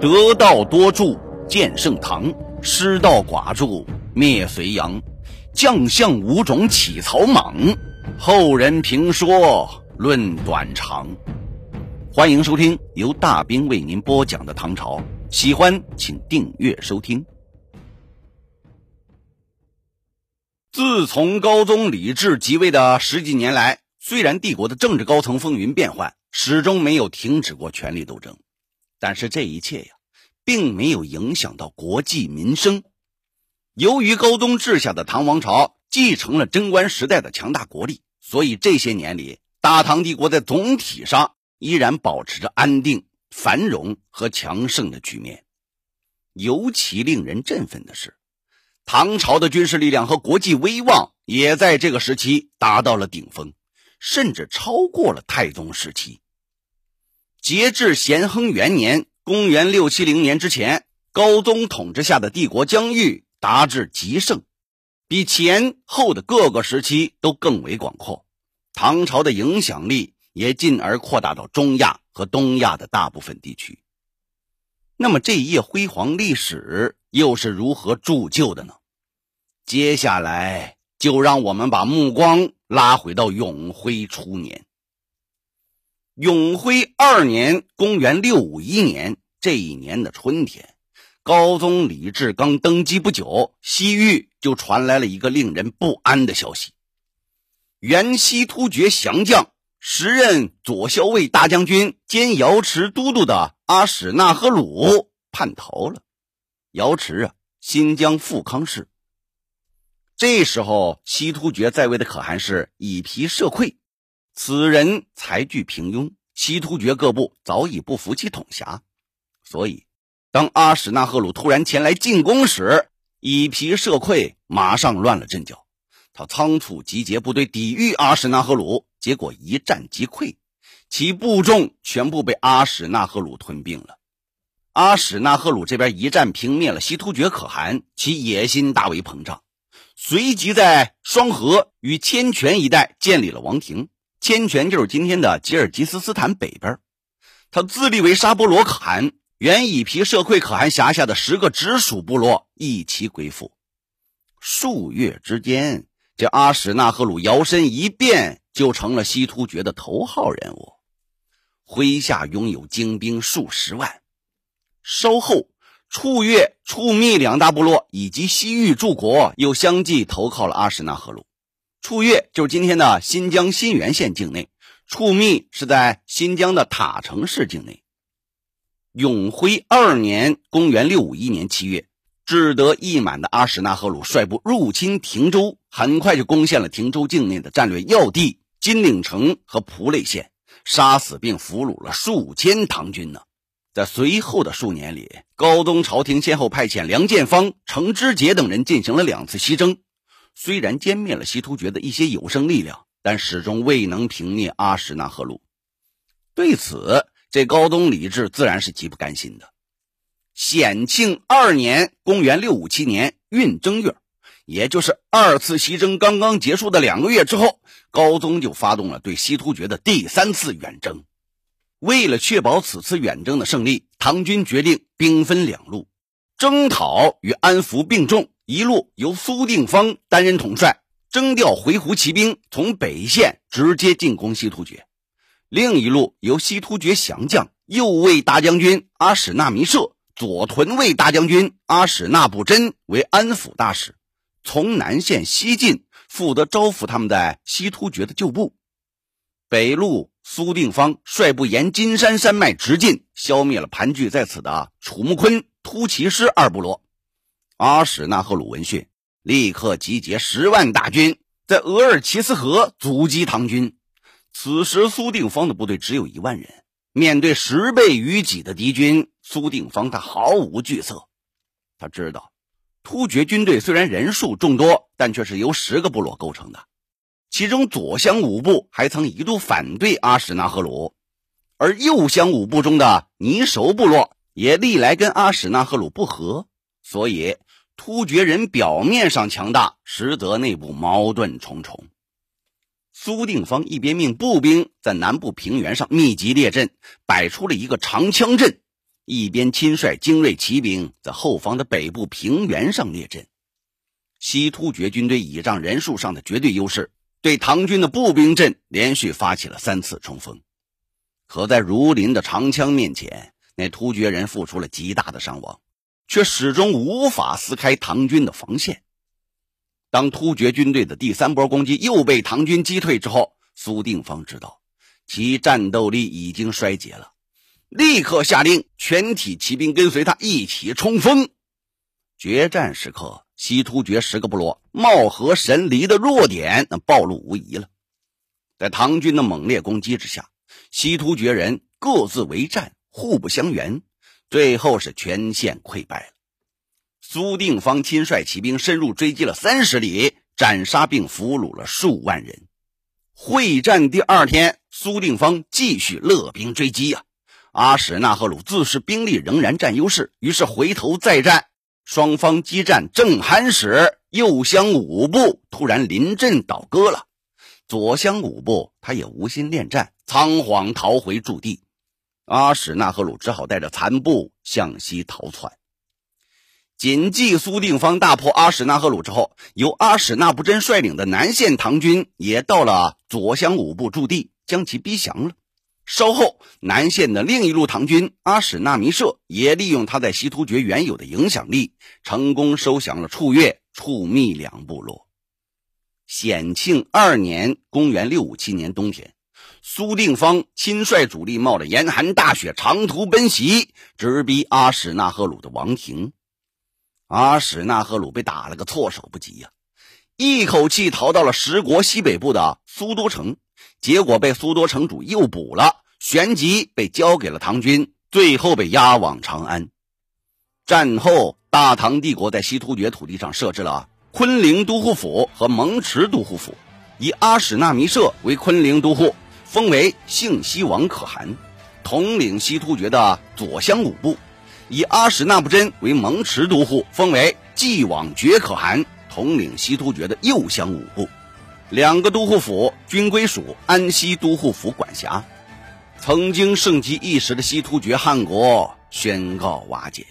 得道多助建盛唐，失道寡助灭隋炀。将相五种起草莽，后人评说论短长。欢迎收听由大兵为您播讲的唐朝，喜欢请订阅收听。自从高宗李治即位的十几年来，虽然帝国的政治高层风云变幻，始终没有停止过权力斗争，但是这一切呀，并没有影响到国计民生。由于高宗治下的唐王朝继承了贞观时代的强大国力，所以这些年里，大唐帝国在总体上依然保持着安定、繁荣和强盛的局面。尤其令人振奋的是。唐朝的军事力量和国际威望也在这个时期达到了顶峰，甚至超过了太宗时期。截至咸亨元年（公元670年）之前，高宗统治下的帝国疆域达至极盛，比前后的各个时期都更为广阔。唐朝的影响力也进而扩大到中亚和东亚的大部分地区。那么，这一页辉煌历史又是如何铸就的呢？接下来就让我们把目光拉回到永徽初年。永徽二年（公元651年）这一年的春天，高宗李治刚登基不久，西域就传来了一个令人不安的消息：原西突厥降将、时任左骁卫大将军兼瑶池都督的阿史那赫鲁叛逃了。瑶池啊，新疆富康市。这时候，西突厥在位的可汗是以皮社溃，此人才具平庸，西突厥各部早已不服其统辖，所以当阿史那赫鲁突然前来进攻时，以皮社溃马上乱了阵脚。他仓促集结部队抵御阿史那赫鲁，结果一战即溃，其部众全部被阿史那赫鲁吞并了。阿史那赫鲁这边一战平灭了西突厥可汗，其野心大为膨胀。随即在双河与千泉一带建立了王庭，千泉就是今天的吉尔吉斯斯坦北边。他自立为沙波罗可汗，原以皮社会可汗辖下的十个直属部落一齐归附。数月之间，这阿史那赫鲁摇身一变，就成了西突厥的头号人物，麾下拥有精兵数十万。稍后。处越、处密两大部落以及西域诸国又相继投靠了阿史那赫鲁。处越就是今天的新疆新源县境内，处密是在新疆的塔城市境内。永徽二年（公元651年）七月，志得意满的阿史那赫鲁率部入侵亭州，很快就攻陷了亭州境内的战略要地金岭城和蒲类县，杀死并俘虏了数千唐军呢。在随后的数年里，高宗朝廷先后派遣梁建方、程知节等人进行了两次西征，虽然歼灭了西突厥的一些有生力量，但始终未能平灭阿史那赫鲁。对此，这高宗李治自然是极不甘心的。显庆二年（公元657年）运正月，也就是二次西征刚刚结束的两个月之后，高宗就发动了对西突厥的第三次远征。为了确保此次远征的胜利，唐军决定兵分两路，征讨与安抚并重。一路由苏定方担任统帅，征调回鹘骑兵从北线直接进攻西突厥；另一路由西突厥降将右卫大将军阿史那弥设、左屯卫大将军阿史那布真为安抚大使，从南线西进，负责招抚他们在西突厥的旧部。北路。苏定方率部沿金山山脉直进，消灭了盘踞在此的楚木坤、突骑师二部落。阿史那赫鲁闻讯，立刻集结十万大军，在额尔齐斯河阻击唐军。此时，苏定方的部队只有一万人，面对十倍于己的敌军，苏定方他毫无惧色。他知道，突厥军队虽然人数众多，但却是由十个部落构成的。其中左乡五部还曾一度反对阿史那赫鲁，而右乡五部中的尼熟部落也历来跟阿史那赫鲁不和，所以突厥人表面上强大，实则内部矛盾重重。苏定方一边命步兵在南部平原上密集列阵，摆出了一个长枪阵，一边亲率精锐骑兵在后方的北部平原上列阵。西突厥军队倚仗人数上的绝对优势，对唐军的步兵阵连续发起了三次冲锋。可在如林的长枪面前，那突厥人付出了极大的伤亡，却始终无法撕开唐军的防线。当突厥军队的第三波攻击又被唐军击退之后，苏定方知道其战斗力已经衰竭了，立刻下令全体骑兵跟随他一起冲锋。决战时刻，西突厥十个部落貌合神离的弱点那暴露无遗了。在唐军的猛烈攻击之下。西突厥人各自为战，互不相援，最后是全线溃败了。苏定方亲率骑兵深入追击了三十里，斩杀并俘虏了数万人。会战第二天，苏定方继续勒兵追击啊！阿史那赫鲁自恃兵力仍然占优势，于是回头再战。双方激战正酣时，右厢五部突然临阵倒戈了。左厢五部他也无心恋战，仓皇逃回驻地。阿史那赫鲁只好带着残部向西逃窜。谨记苏定方大破阿史那赫鲁之后，由阿史那不真率领的南线唐军也到了左相五部驻地，将其逼降了。稍后，南线的另一路唐军阿史那弥舍也利用他在西突厥原有的影响力，成功收降了处越、处密两部落。显庆二年（公元657年）冬天，苏定方亲率主力冒着严寒大雪长途奔袭，直逼阿史那赫鲁的王庭。阿史那赫鲁被打了个措手不及呀，一口气逃到了十国西北部的苏多城，结果被苏多城主诱捕了，旋即被交给了唐军，最后被押往长安。战后，大唐帝国在西突厥土地上设置了。昆陵都护府和蒙池都护府，以阿史那弥社为昆陵都护，封为幸西王可汗，统领西突厥的左厢五部；以阿史那不真为蒙池都护，封为继往觉可汗，统领西突厥的右厢五部。两个都护府均归属安西都护府管辖。曾经盛极一时的西突厥汗国宣告瓦解。